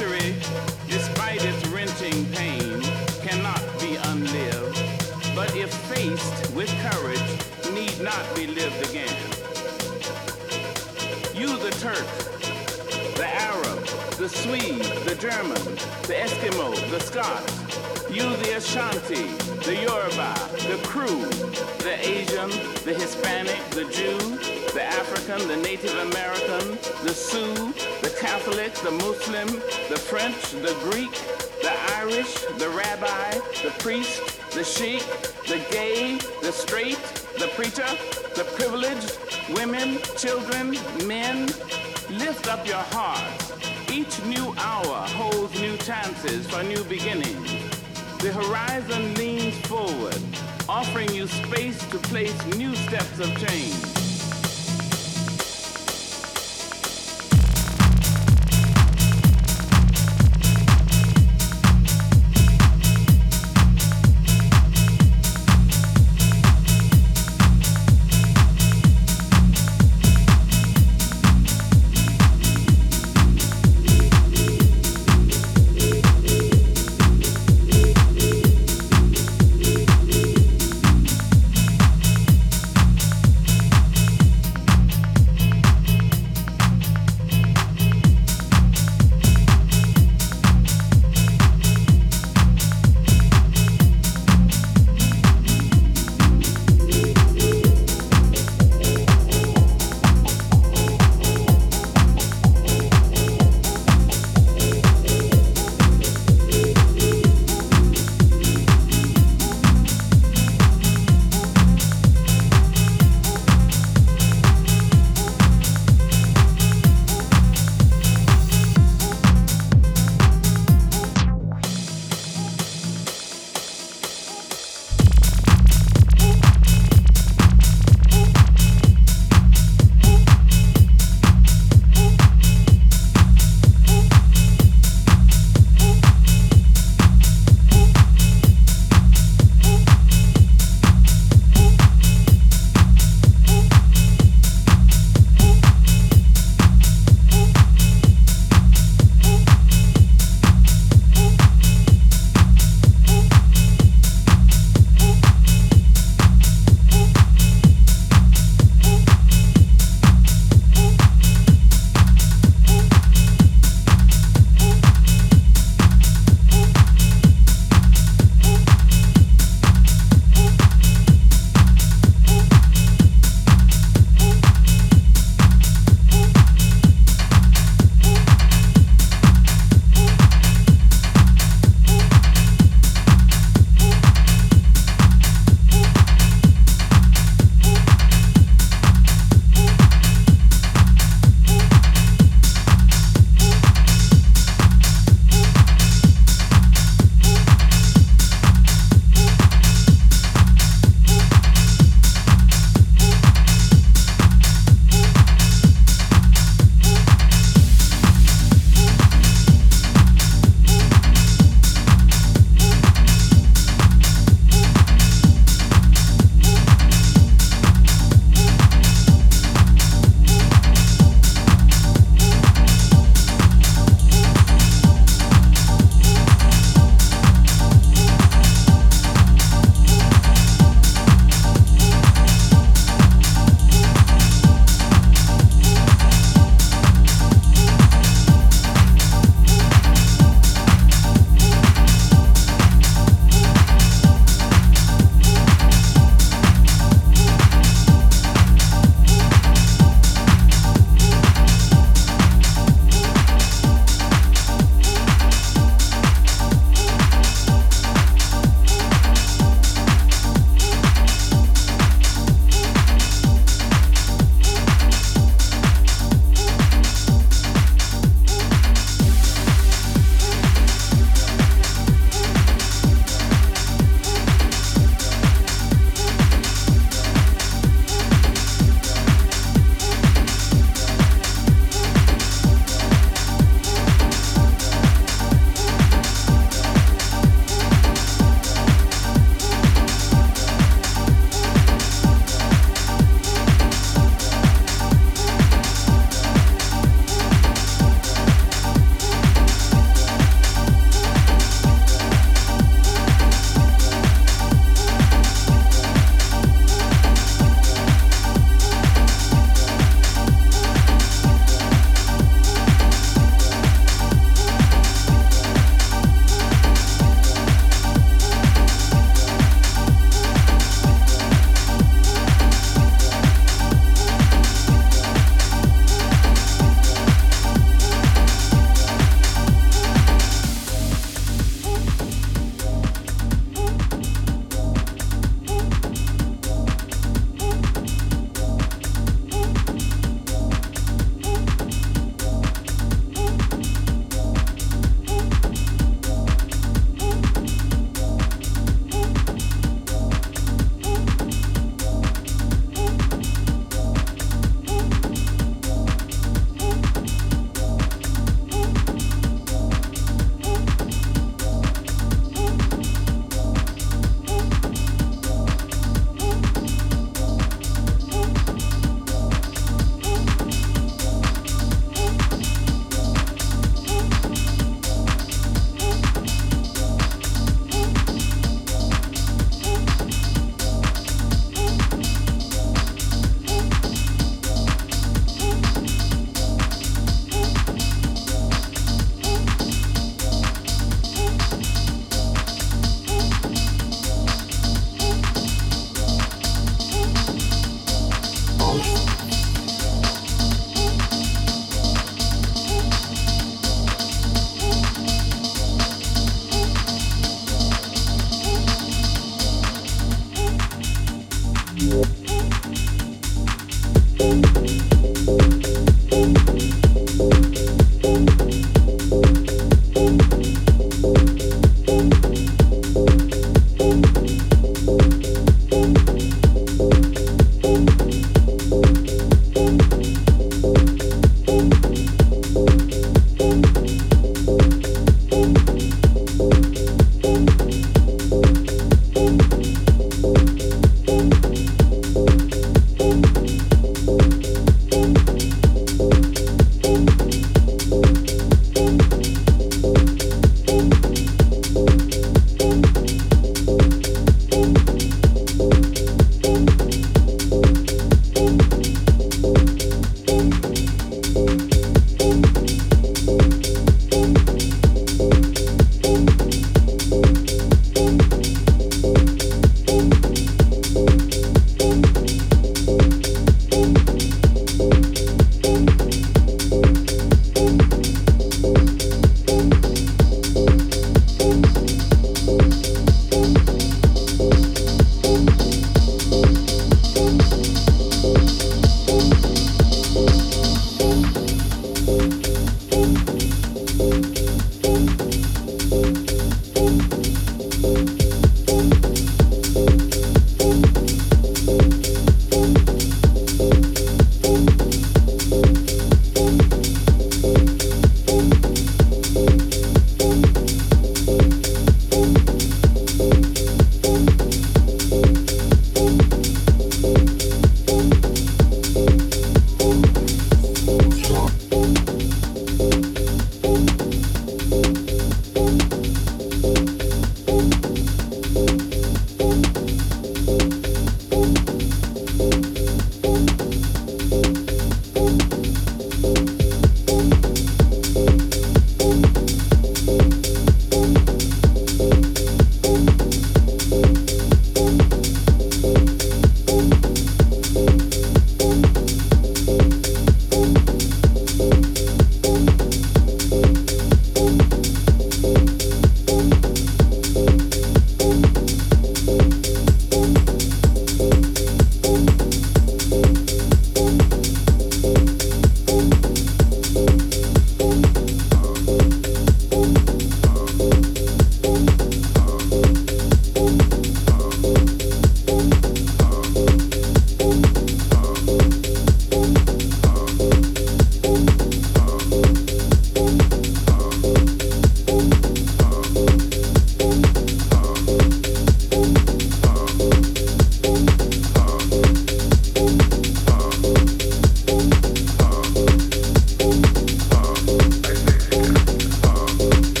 Humanity, despite its wrenching pain, cannot be unlived, but if faced with courage, need not be lived again. You, the Turk, the Arab, the Swede, the German, the Eskimo, the Scots, you, the Ashanti, the Yoruba, the Kru, the Asian, the Hispanic, the Jew, the African, the Native American, the Sioux, the Catholic, the Muslim, the French, the Greek, the Irish, the Rabbi, the priest, the Sheik, the gay, the straight, the preacher, the privileged, women, children, men, lift up your hearts. Each new hour holds new chances for new beginnings. The horizon leans forward, offering you space to place new steps of change.